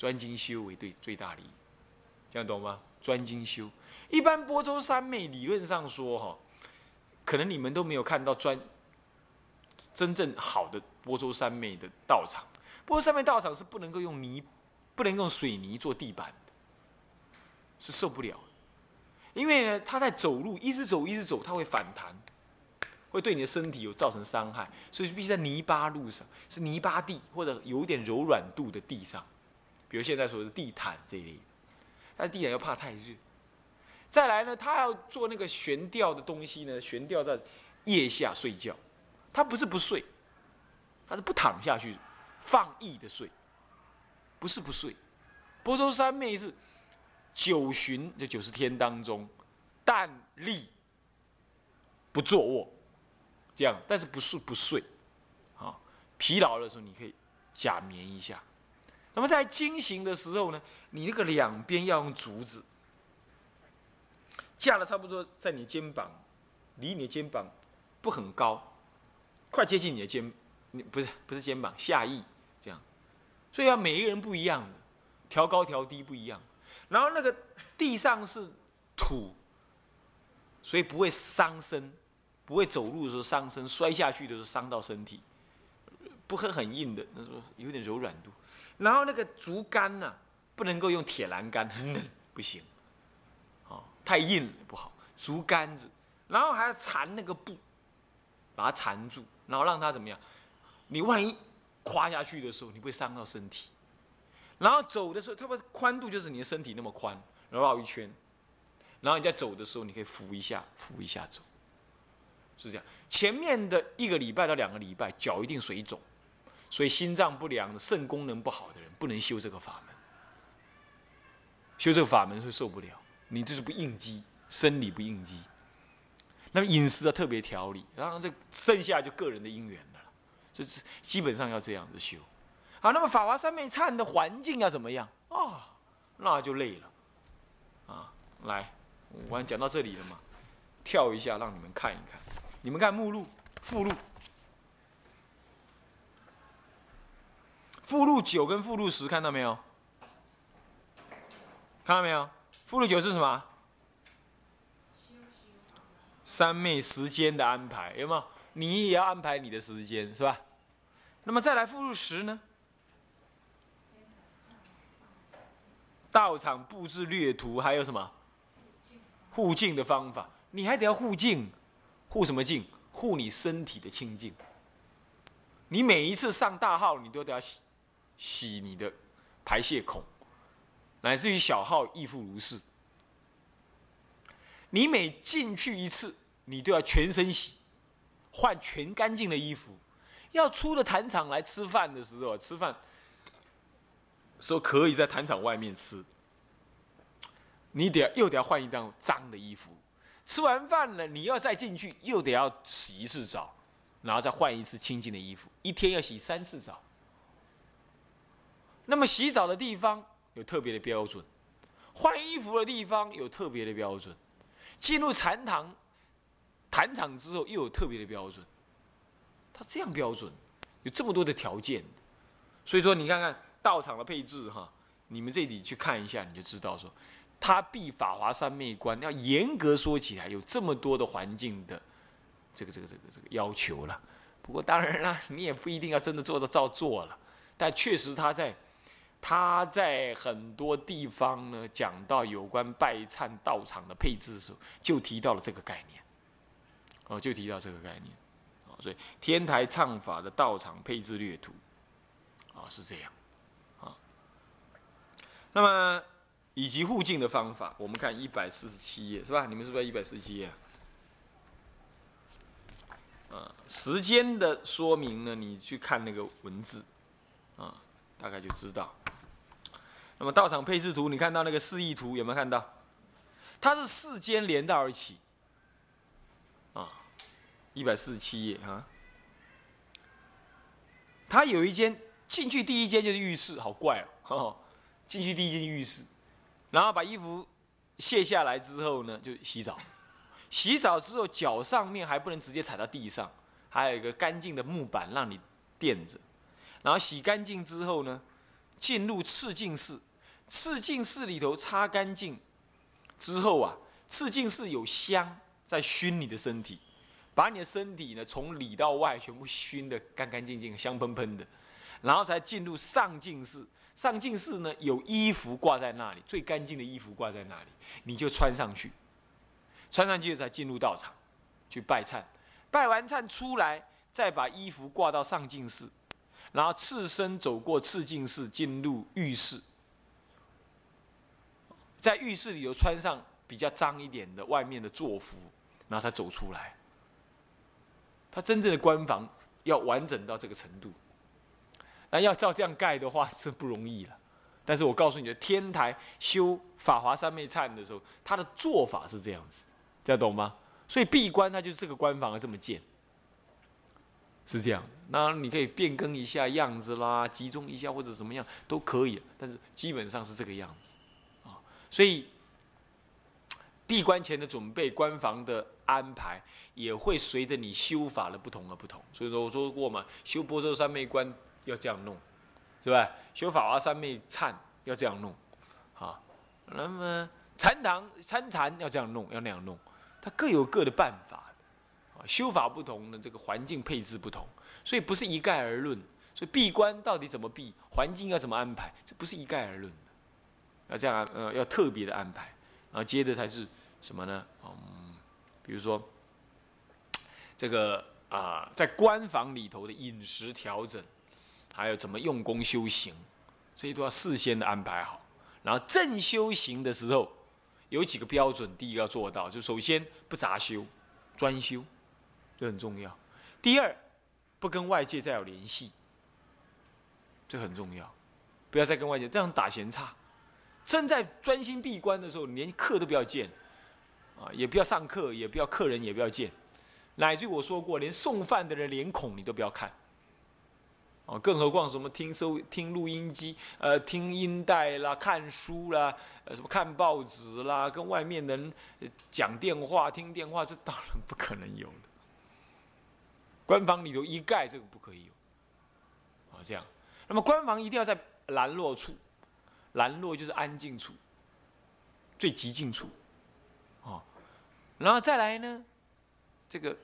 专精修为对最大利益，这样懂吗？专精修，一般波州三昧理论上说哈，可能你们都没有看到专真正好的波州三昧的道场。波州三昧道场是不能够用泥，不能用水泥做地板的，是受不了。因为呢，他在走路，一直走，一直走，他会反弹，会对你的身体有造成伤害，所以必须在泥巴路上，是泥巴地或者有点柔软度的地上，比如现在说的地毯这一类。但地毯又怕太热。再来呢，他要做那个悬吊的东西呢，悬吊在腋下睡觉，他不是不睡，他是不躺下去，放逸的睡，不是不睡。波州三昧是。九旬这九十天当中，但立不坐卧，这样，但是不是不睡，啊，疲劳的时候你可以假眠一下。那么在经行的时候呢，你那个两边要用竹子架的差不多在你肩膀，离你的肩膀不很高，快接近你的肩，你不是不是肩膀下翼这样，所以要每一个人不一样的，调高调低不一样。然后那个地上是土，所以不会伤身，不会走路的时候伤身，摔下去的时候伤到身体，不会很硬的，那种有点柔软度。然后那个竹竿呢，不能够用铁栏杆，很冷，不行，哦，太硬了不好。竹竿子，然后还要缠那个布，把它缠住，然后让它怎么样？你万一垮下去的时候，你会伤到身体。然后走的时候，它的宽度就是你的身体那么宽，然后绕一圈。然后你在走的时候，你可以扶一下，扶一下走，是这样。前面的一个礼拜到两个礼拜，脚一定水肿，所以心脏不良、肾功能不好的人不能修这个法门。修这个法门会受不了，你这是不应激，生理不应激。那么饮食要特别调理，然后这剩下就个人的因缘了，就是基本上要这样子修。好，那么法华三昧忏的环境要怎么样啊？那就累了，啊，来，我讲到这里了嘛，跳一下让你们看一看，你们看目录附录，附录九跟附录十看到没有？看到没有？附录九是什么？三昧时间的安排有没有？你也要安排你的时间是吧？那么再来附录十呢？道场布置略图，还有什么护净的方法？你还得要护净，护什么净？护你身体的清净。你每一次上大号，你都得要洗你的排泄孔，乃至于小号亦复如是。你每进去一次，你都要全身洗，换全干净的衣服。要出了坛场来吃饭的时候，吃饭。说可以在坛场外面吃，你得又得要换一张脏的衣服。吃完饭了，你要再进去，又得要洗一次澡，然后再换一次清净的衣服。一天要洗三次澡。那么洗澡的地方有特别的标准，换衣服的地方有特别的标准，进入禅堂、坛场之后又有特别的标准。他这样标准，有这么多的条件，所以说你看看。道场的配置哈，你们这里去看一下，你就知道说，他闭法华三昧观要严格说起来，有这么多的环境的这个这个这个这个要求了。不过当然啦，你也不一定要真的做到照做了。但确实他在他在很多地方呢，讲到有关拜忏道场的配置的时候，就提到了这个概念。哦，就提到这个概念。哦，所以天台唱法的道场配置略图，啊，是这样。啊那么，以及护境的方法，我们看一百四十七页，是吧？你们是不是一百四十七页？啊，时间的说明呢？你去看那个文字，啊，大概就知道。那么道场配置图，你看到那个示意图有没有看到？它是四间连到一起，啊，一百四十七页啊。它有一间进去，第一间就是浴室，好怪哦。进去第一间浴室，然后把衣服卸下来之后呢，就洗澡。洗澡之后，脚上面还不能直接踩到地上，还有一个干净的木板让你垫着。然后洗干净之后呢，进入赤净寺，赤净寺里头擦干净之后啊，赤净寺有香在熏你的身体，把你的身体呢从里到外全部熏得干干净净、香喷喷的，然后才进入上净寺。上净寺呢有衣服挂在那里，最干净的衣服挂在那里，你就穿上去，穿上去才进入道场去拜忏，拜完忏出来，再把衣服挂到上净寺。然后赤身走过赤净寺，进入浴室，在浴室里头穿上比较脏一点的外面的坐服，然后才走出来。他真正的官房要完整到这个程度，那要照这样盖的话是不容易了。但是我告诉你的，天台修法华三昧忏的时候，他的做法是这样子，这样懂吗？所以闭关他就是这个官房这么建。是这样，那你可以变更一下样子啦，集中一下或者怎么样都可以，但是基本上是这个样子，啊，所以闭关前的准备、关房的安排也会随着你修法的不同而不同。所以说我说过嘛，修波州三昧关要这样弄，是吧？修法华三昧忏要这样弄，啊，那么禅堂参禅要这样弄，要那样弄，它各有各的办法。修法不同的这个环境配置不同，所以不是一概而论。所以闭关到底怎么闭，环境要怎么安排，这不是一概而论的。要这样，呃，要特别的安排。然后接着才是什么呢？嗯，比如说这个啊，在关房里头的饮食调整，还有怎么用功修行，这些都要事先的安排好。然后正修行的时候，有几个标准，第一个要做到，就首先不杂修，专修。这很重要。第二，不跟外界再有联系，这很重要。不要再跟外界这样打闲岔。正在专心闭关的时候，连课都不要见，啊，也不要上课，也不要客人，也不要见。乃至我说过，连送饭的人脸孔你都不要看。哦，更何况什么听收听录音机，呃，听音带啦，看书啦，呃，什么看报纸啦，跟外面人讲电话、听电话，这当然不可能有的。官房里头一概这个不可以有，啊，这样。那么官房一定要在兰若处，兰若就是安静处，最极静处，啊，然后再来呢，这个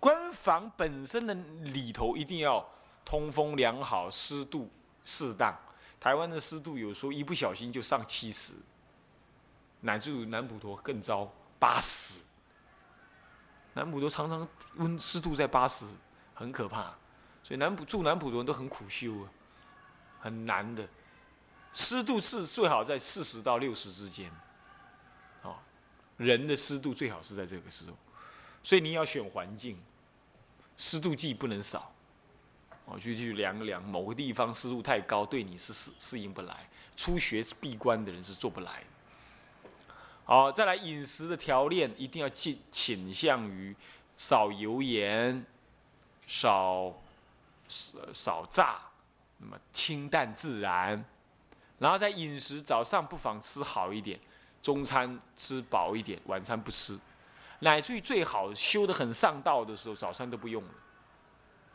官房本身的里头一定要通风良好，湿度适当。台湾的湿度有时候一不小心就上七十，乃至于南普陀更糟，八十。南普陀常常温湿度在八十，很可怕，所以南普住南普陀人都很苦修啊，很难的。湿度是最好在四十到六十之间，哦，人的湿度最好是在这个时候，所以你要选环境，湿度计不能少，哦，去去量量某个地方湿度太高，对你是适适应不来，初学闭关的人是做不来的。好，再来饮食的调练，一定要倾倾向于少油盐、少少炸，那么清淡自然。然后在饮食，早上不妨吃好一点，中餐吃饱一点，晚餐不吃。乃至于最好修得很上道的时候，早餐都不用了，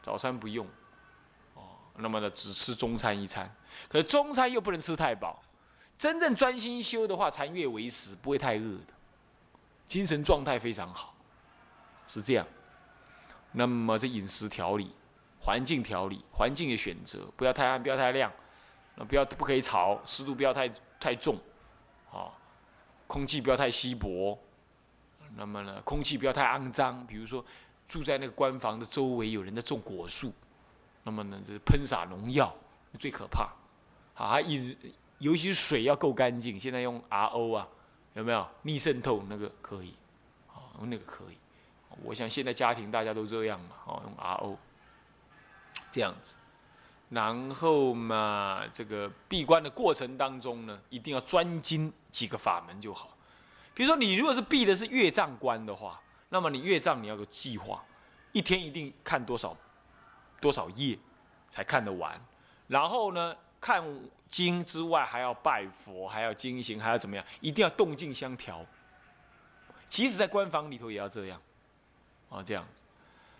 早餐不用。哦，那么呢，只吃中餐一餐，可是中餐又不能吃太饱。真正专心修的话，残月为食，不会太饿的，精神状态非常好，是这样。那么这饮食调理、环境调理、环境的选择，不要太暗，不要太亮，那不要不可以吵，湿度不要太太重，啊，空气不要太稀薄，那么呢，空气不要太肮脏。比如说住在那个官房的周围有人在种果树，那么呢，这喷洒农药最可怕。好，还饮。尤其是水要够干净，现在用 RO 啊，有没有逆渗透那个可以？啊，那个可以。我想现在家庭大家都这样嘛，哦，用 RO 这样子。然后嘛，这个闭关的过程当中呢，一定要专精几个法门就好。比如说，你如果是闭的是月藏关的话，那么你月藏你要有计划，一天一定看多少多少页才看得完。然后呢，看。经之外还要拜佛，还要经行，还要怎么样？一定要动静相调。即使在官房里头也要这样，啊，这样。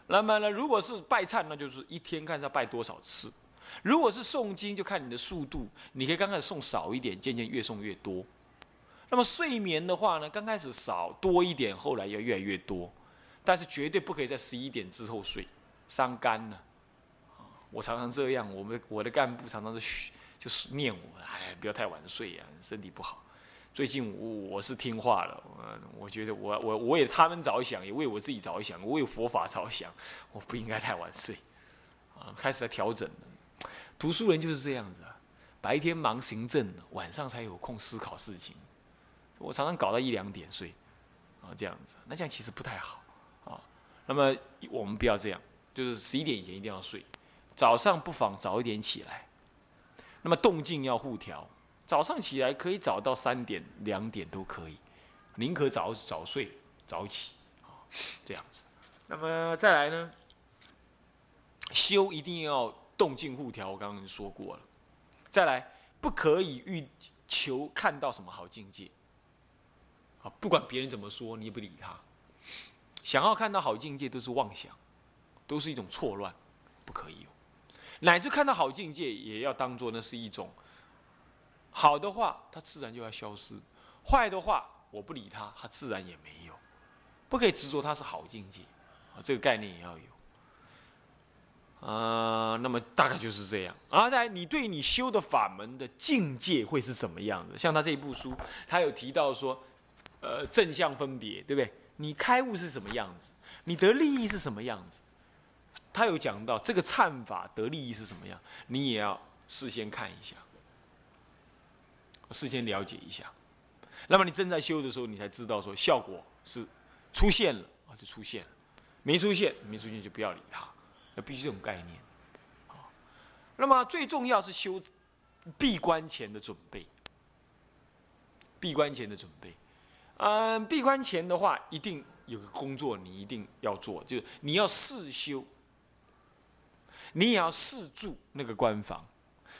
那么呢，如果是拜忏，那就是一天看要拜多少次。如果是诵经，就看你的速度，你可以刚开始诵少一点，渐渐越诵越多。那么睡眠的话呢，刚开始少多一点，后来要越来越多，但是绝对不可以在十一点之后睡，伤肝了。我常常这样，我们我的干部常常是就是念我，哎，不要太晚睡呀，身体不好。最近我我是听话了，我我觉得我我我为他们着想，也为我自己着想，我为佛法着想，我不应该太晚睡，啊，开始在调整了。读书人就是这样子啊，白天忙行政，晚上才有空思考事情。我常常搞到一两点睡，啊，这样子，那这样其实不太好，啊。那么我们不要这样，就是十一点以前一定要睡，早上不妨早一点起来。那么动静要互调。早上起来可以早到三点、两点都可以，宁可早早睡早起啊，这样子。那么再来呢，修一定要动静互调，我刚刚说过了。再来，不可以欲求看到什么好境界啊，不管别人怎么说，你也不理他。想要看到好境界都是妄想，都是一种错乱，不可以有。乃至看到好境界，也要当做那是一种。好的话，它自然就要消失；坏的话，我不理它，它自然也没有。不可以执着它是好境界啊，这个概念也要有。啊，那么大概就是这样。啊在你对你修的法门的境界会是怎么样的？像他这一部书，他有提到说，呃，正向分别，对不对？你开悟是什么样子？你得利益是什么样子？他有讲到这个忏法得利益是什么样，你也要事先看一下。事先了解一下，那么你正在修的时候，你才知道说效果是出现了啊，就出现了；没出现，没出现就不要理它，要必须这种概念。那么最重要是修闭关前的准备。闭关前的准备，嗯，闭关前的话，一定有个工作你一定要做，就是你要试修，你也要试住那个关房，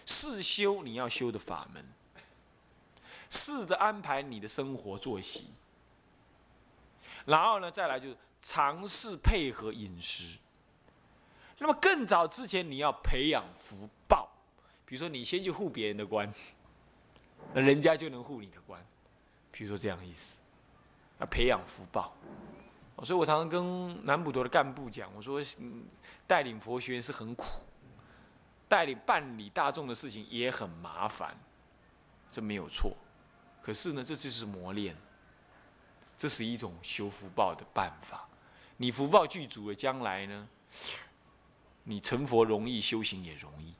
试修你要修的法门。试着安排你的生活作息，然后呢，再来就是尝试配合饮食。那么更早之前，你要培养福报，比如说你先去护别人的官，那人家就能护你的官。比如说这样的意思，要培养福报。所以我常常跟南普陀的干部讲，我说带领佛学院是很苦，带领办理大众的事情也很麻烦，这没有错。可是呢，这就是磨练，这是一种修福报的办法。你福报具足了，将来呢，你成佛容易，修行也容易。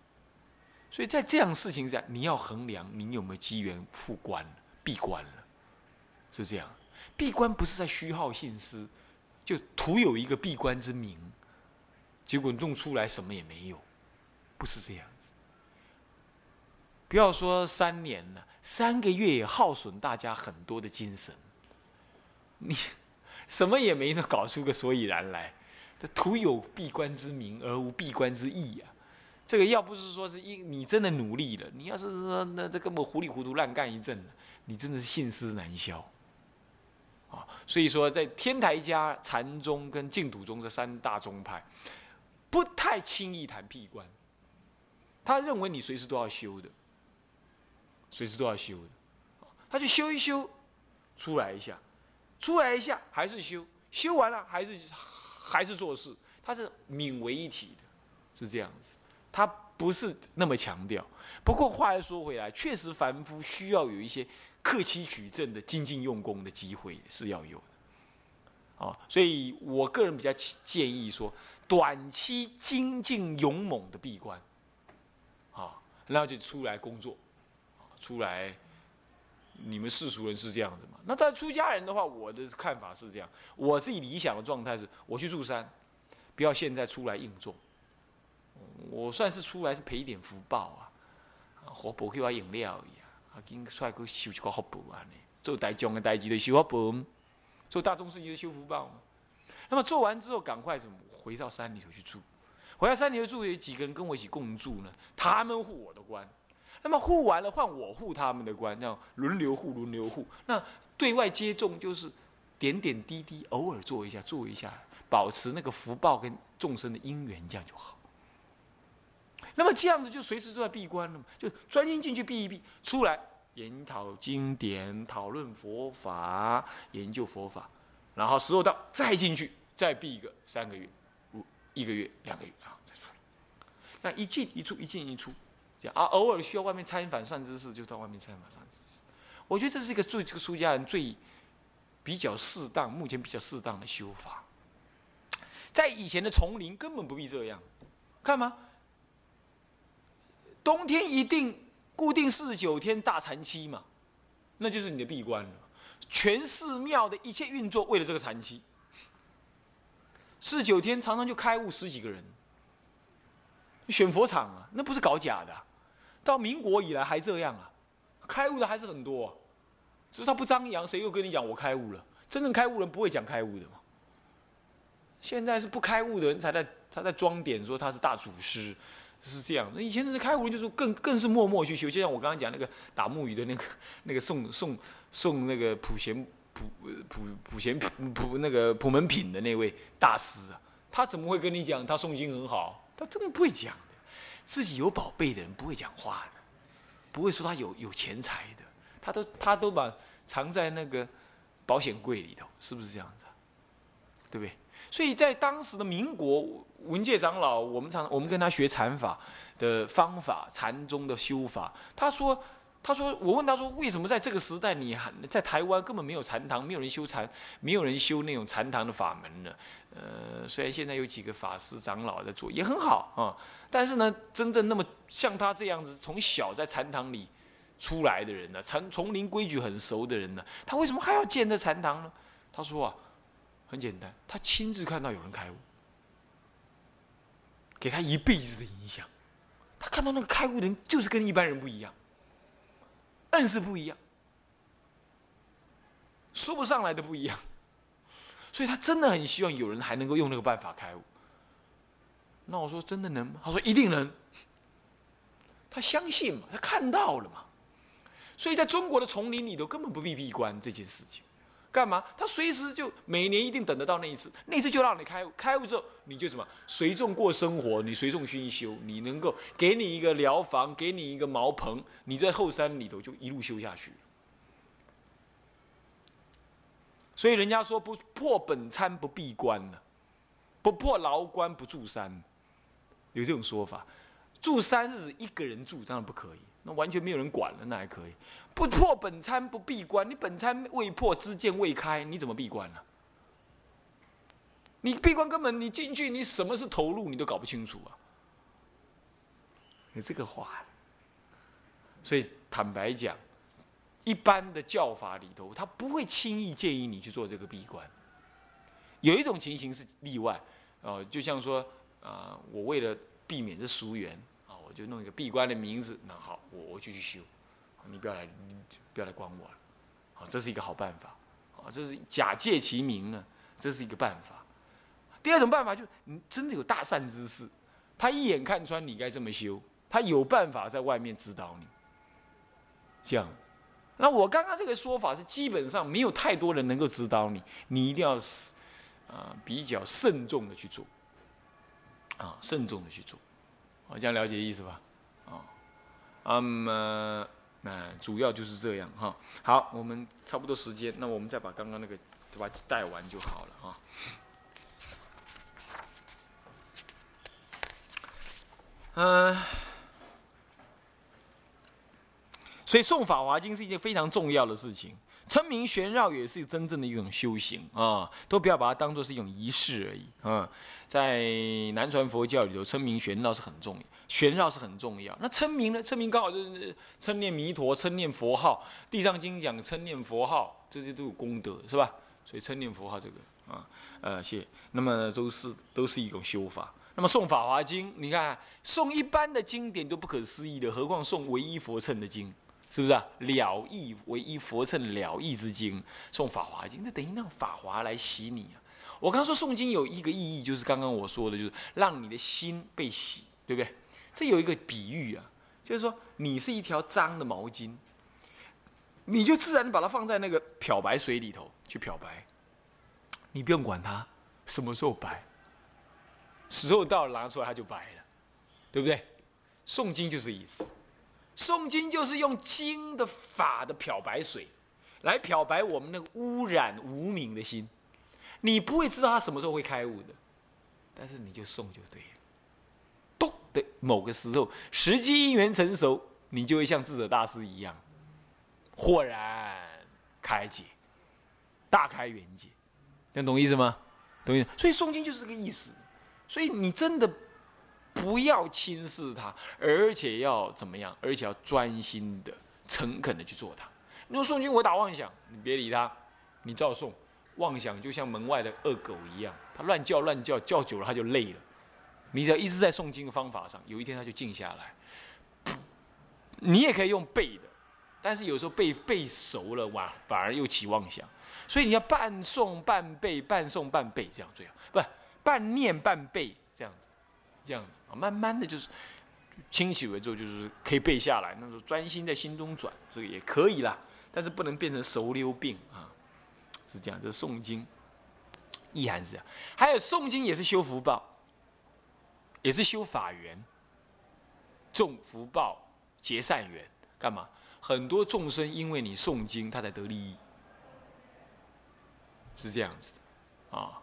所以在这样事情下，你要衡量你有没有机缘复关、闭关了，是这样。闭关不是在虚耗心思，就徒有一个闭关之名，结果弄出来什么也没有，不是这样。不要说三年了，三个月也耗损大家很多的精神。你什么也没能搞出个所以然来，这徒有闭关之名而无闭关之意啊！这个要不是说是因你真的努力了，你要是说那这根本糊里糊涂乱干一阵，你真的是信思难消啊！所以说，在天台家、禅宗跟净土宗这三大宗派，不太轻易谈闭关，他认为你随时都要修的。随时都要修的，他就修一修，出来一下，出来一下还是修，修完了还是还是做事，他是泯为一体的，是这样子，他不是那么强调。不过话又说回来，确实凡夫需要有一些克期取证的精进用功的机会是要有的，啊，所以我个人比较建议说，短期精进勇猛的闭关，啊，然后就出来工作。出来，你们世俗人是这样子嘛？那但出家人的话，我的看法是这样：我自己理想的状态是，我去住山，不要现在出来应众。我算是出来是赔一点福报啊，活宝去我饮料一样，啊，今出来去修一个福报啊，做大众的代志就修福报，做大众事情的修福报嘛。那么做完之后，赶快怎么回到山里头去住？回到山里头住，有几个人跟我一起共住呢？他们护我的官。那么护完了，换我护他们的官，这样轮流护，轮流护。那对外接众就是点点滴滴，偶尔做一下，做一下，保持那个福报跟众生的因缘，这样就好。那么这样子就随时都在闭关了嘛，就专心进去闭一闭，出来研讨经典，讨论佛法，研究佛法，然后时候到再进去，再闭一个三个月、五一个月、两个月啊，再出来。那一进一出，一进一出，这样啊，偶尔需要外面参访善知识，就到外面参访善知识。我觉得这是一个最这个出家人最比较适当，目前比较适当的修法。在以前的丛林根本不必这样，看吗？冬天一定固定四十九天大禅期嘛，那就是你的闭关了。全寺庙的一切运作为了这个禅期，四十九天常常就开悟十几个人，选佛场啊，那不是搞假的。到民国以来还这样啊，开悟的还是很多，啊，只是他不张扬，谁又跟你讲我开悟了？真正开悟人不会讲开悟的嘛。现在是不开悟的人才在他在装点说他是大祖师。是这样，那以前的开悟就是更更是默默去修，就像我刚刚讲那个打木鱼的那个那个送送送那个普贤普普普贤普那个普门品的那位大师啊，他怎么会跟你讲他诵经很好？他真的不会讲的。自己有宝贝的人不会讲话的，不会说他有有钱财的，他都他都把藏在那个保险柜里头，是不是这样子？对不对？所以在当时的民国，文界长老，我们常我们跟他学禅法的方法，禅宗的修法。他说，他说，我问他说，为什么在这个时代，你还在台湾根本没有禅堂，没有人修禅，没有人修那种禅堂的法门呢？呃，虽然现在有几个法师长老在做，也很好啊。但是呢，真正那么像他这样子，从小在禅堂里出来的人呢，禅丛林规矩很熟的人呢，他为什么还要建这禅堂呢？他说啊。很简单，他亲自看到有人开悟，给他一辈子的影响。他看到那个开悟的人，就是跟一般人不一样，硬是不一样，说不上来的不一样。所以他真的很希望有人还能够用那个办法开悟。那我说真的能吗？他说一定能。他相信嘛，他看到了嘛。所以在中国的丛林里头，根本不必闭关这件事情。干嘛？他随时就每年一定等得到那一次，那一次就让你开悟，开悟之后你就什么随众过生活，你随众熏修，你能够给你一个疗房，给你一个茅棚，你在后山里头就一路修下去。所以人家说不破本参不闭关呢，不破牢关不住山，有这种说法。住山是指一个人住，当然不可以。那完全没有人管了，那还可以。不破本参不闭关，你本参未破，知见未开，你怎么闭关呢？你闭关根本你进去，你什么是投入，你都搞不清楚啊！有这个话，所以坦白讲，一般的教法里头，他不会轻易建议你去做这个闭关。有一种情形是例外，哦，就像说，啊，我为了避免这俗缘。我就弄一个闭关的名字，那好，我我就去修，你不要来，你不要来管我了，好，这是一个好办法，啊，这是假借其名呢，这是一个办法。第二种办法就是，你真的有大善之事，他一眼看穿你该这么修，他有办法在外面指导你，这样。那我刚刚这个说法是基本上没有太多人能够指导你，你一定要是，啊，比较慎重的去做，啊，慎重的去做。我这样了解意思吧？哦，那么那主要就是这样哈。好，我们差不多时间，那我们再把刚刚那个把带完就好了哈。嗯，所以诵《法华经》是一件非常重要的事情。称名玄绕也是真正的一种修行啊，都不要把它当做是一种仪式而已啊。在南传佛教里头，称名玄绕是很重要，玄绕是很重要。那称名呢？称名刚好就是称念弥陀，称念佛号。地藏经讲称念佛号，这些都有功德，是吧？所以称念佛号这个啊，呃，谢。那么都是都是一种修法。那么诵法华经，你看诵一般的经典都不可思议的，何况诵唯一佛称的经？是不是啊？了义唯一佛称了义之经，诵法华经，那等于让法华来洗你啊！我刚说诵经有一个意义，就是刚刚我说的，就是让你的心被洗，对不对？这有一个比喻啊，就是说你是一条脏的毛巾，你就自然把它放在那个漂白水里头去漂白，你不用管它什么时候白，时候到了拿出来它就白了，对不对？诵经就是意思，诵经就是用经的法的漂白水，来漂白我们那个污染无名的心。你不会知道他什么时候会开悟的，但是你就诵就对了。咚的某个时候，时机因缘成熟，你就会像智者大师一样，豁然开解，大开眼界。能懂意思吗？懂意思。所以诵经就是这个意思。所以你真的不要轻视它，而且要怎么样？而且要专心的、诚恳的去做它。你说诵经我打妄想，你别理他，你照诵。妄想就像门外的恶狗一样，它乱叫乱叫，叫久了它就累了。你只要一直在诵经的方法上，有一天它就静下来。你也可以用背的，但是有时候背背熟了哇，反而又起妄想。所以你要半诵半背，半诵半背这样最好，不半念半背这样，这样子啊，慢慢的就是清洗为之后，就是可以背下来。那时候专心在心中转，这个也可以啦，但是不能变成熟溜病啊。是这样，这是诵经，意涵是这样。还有诵经也是修福报，也是修法缘，种福报结善缘，干嘛？很多众生因为你诵经，他才得利益，是这样子的啊。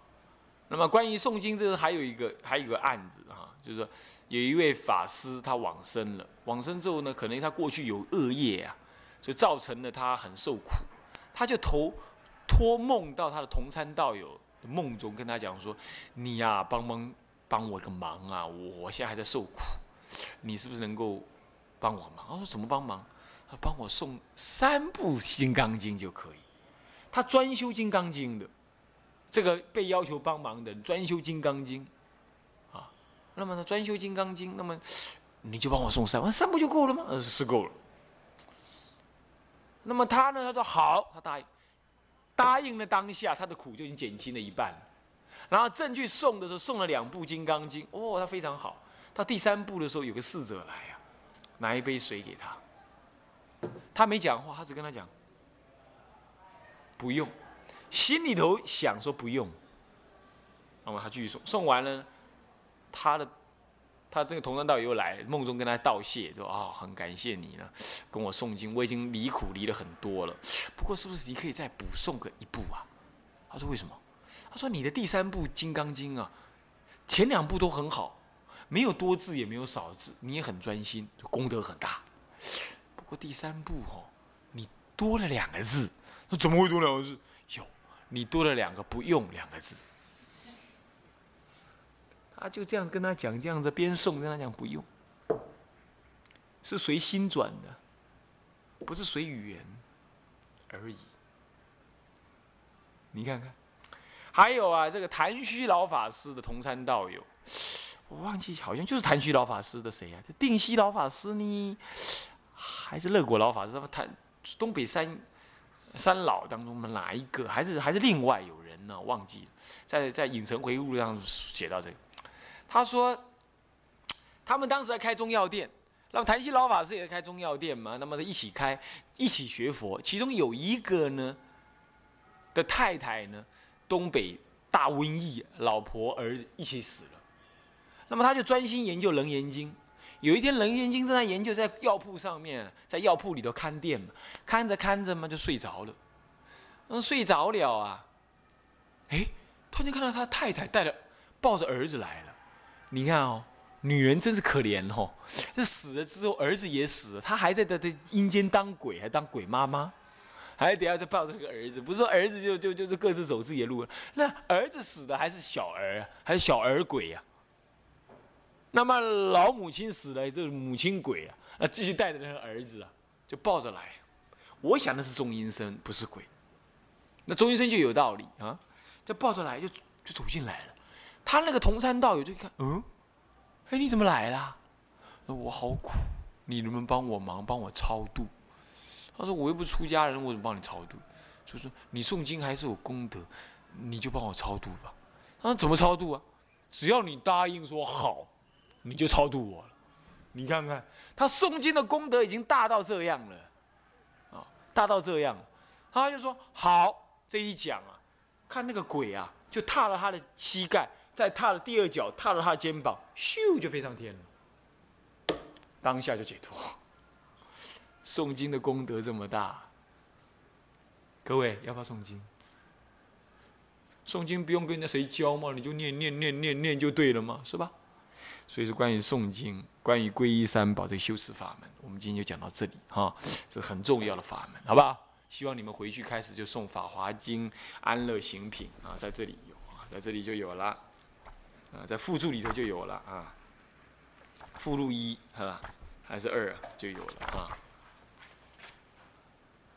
那么关于诵经，这个还有一个还有一个案子哈，就是说有一位法师他往生了，往生之后呢，可能他过去有恶业啊，就造成了他很受苦，他就投。托梦到他的同参道友梦中，跟他讲说：“你呀，帮帮帮我个忙啊！我现在还在受苦，你是不是能够帮我忙？”他说：“怎么帮忙？他帮我送三部《金刚经》就可以。他专修《金刚经》的，这个被要求帮忙的专修《金刚经》啊。那么呢专修《金刚经》，那么你就帮我送三，三不就够了吗？是够了。那么他呢？他说好，他答应。”答应了当下，他的苦就已经减轻了一半。然后正去送的时候，送了两部《金刚经》，哦，他非常好。到第三部的时候，有个侍者来啊，拿一杯水给他。他没讲话，他只跟他讲不用，心里头想说不用。那么他继续送，送完了，他的。他这个同山道友来梦中跟他道谢，说啊，很感谢你呢，跟我诵经，我已经离苦离了很多了。不过是不是你可以再补送个一部啊？他说为什么？他说你的第三部《金刚经》啊，前两部都很好，没有多字也没有少字，你也很专心，功德很大。不过第三部哦，你多了两个字。那怎么会多两个字？你多了两个不用两个字。他就这样跟他讲，这样子边诵跟他讲不用，是随心转的，不是随语言而已。你看看，还有啊，这个谭虚老法师的同参道友，我忘记好像就是谭虚老法师的谁啊？这定西老法师呢，还是乐果老法师？他谭东北三三老当中的哪一个？还是还是另外有人呢？忘记了，在在影城回忆录上写到这个。他说，他们当时在开中药店，那么谭西老法师也在开中药店嘛，那么一起开，一起学佛。其中有一个呢的太太呢，东北大瘟疫，老婆儿子一起死了。那么他就专心研究《楞严经》。有一天，《楞严经》正在研究，在药铺上面，在药铺里头看店嘛，看着看着嘛就睡着了。嗯，睡着了啊，哎，突然间看到他太太带着抱着儿子来了。你看哦，女人真是可怜哦。这死了之后，儿子也死了，她还在在在阴间当鬼，还当鬼妈妈，还得要再抱着这个儿子。不是说儿子就就就是各自走自己的路了。那儿子死的还是小儿，还是小儿鬼呀？那么老母亲死了，就是母亲鬼啊。那继续带着那个儿子啊，就抱着来。我想的是中阴身，不是鬼。那中阴身就有道理啊，就抱着来，就就走进来了。他那个同参道友就一看，嗯，哎，你怎么来了？我好苦，你能不能帮我忙，帮我超度？他说我又不出家人，我怎么帮你超度？就说你诵经还是有功德，你就帮我超度吧。他说怎么超度啊？只要你答应说好，你就超度我了。你看看他诵经的功德已经大到这样了，啊，大到这样，他就说好。这一讲啊，看那个鬼啊，就踏了他的膝盖。再踏了第二脚，踏了他的肩膀，咻就飞上天了。当下就解脱。诵经的功德这么大，各位要不要诵经？诵经不用跟人家谁教嘛，你就念念念念念就对了嘛，是吧？所以说，关于诵经，关于皈依三宝这个修持法门，我们今天就讲到这里哈，这很重要的法门，好不好？希望你们回去开始就诵《法华经》《安乐行品》啊，在这里有啊，在这里就有了啊，在附注里头就有了啊，附录一哈还是二啊就有了啊。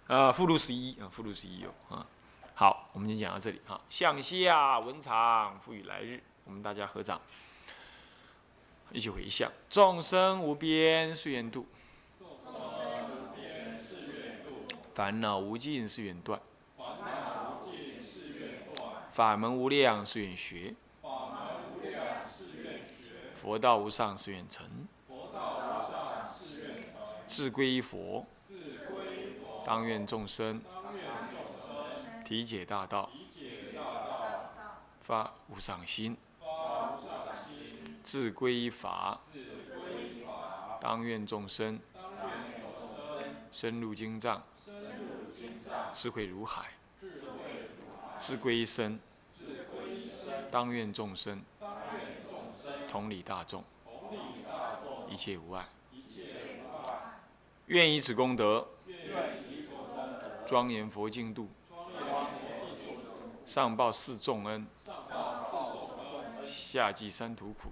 啊，附录十一啊，附录十一有啊。好，我们先讲到这里哈。向下文长，赋予来日，我们大家合掌，一起回向。众生无边誓愿度，烦恼无尽誓愿断，法门无量誓愿学，佛道无上誓愿成，佛道无上誓愿成。自归佛。当愿众生体解大道，发无上心；自归法，当愿众生深入经藏，智慧如海；自归身，当愿众生同理大众，一切无碍。愿以此功德。庄严佛净土，上报四重恩，下济三途苦。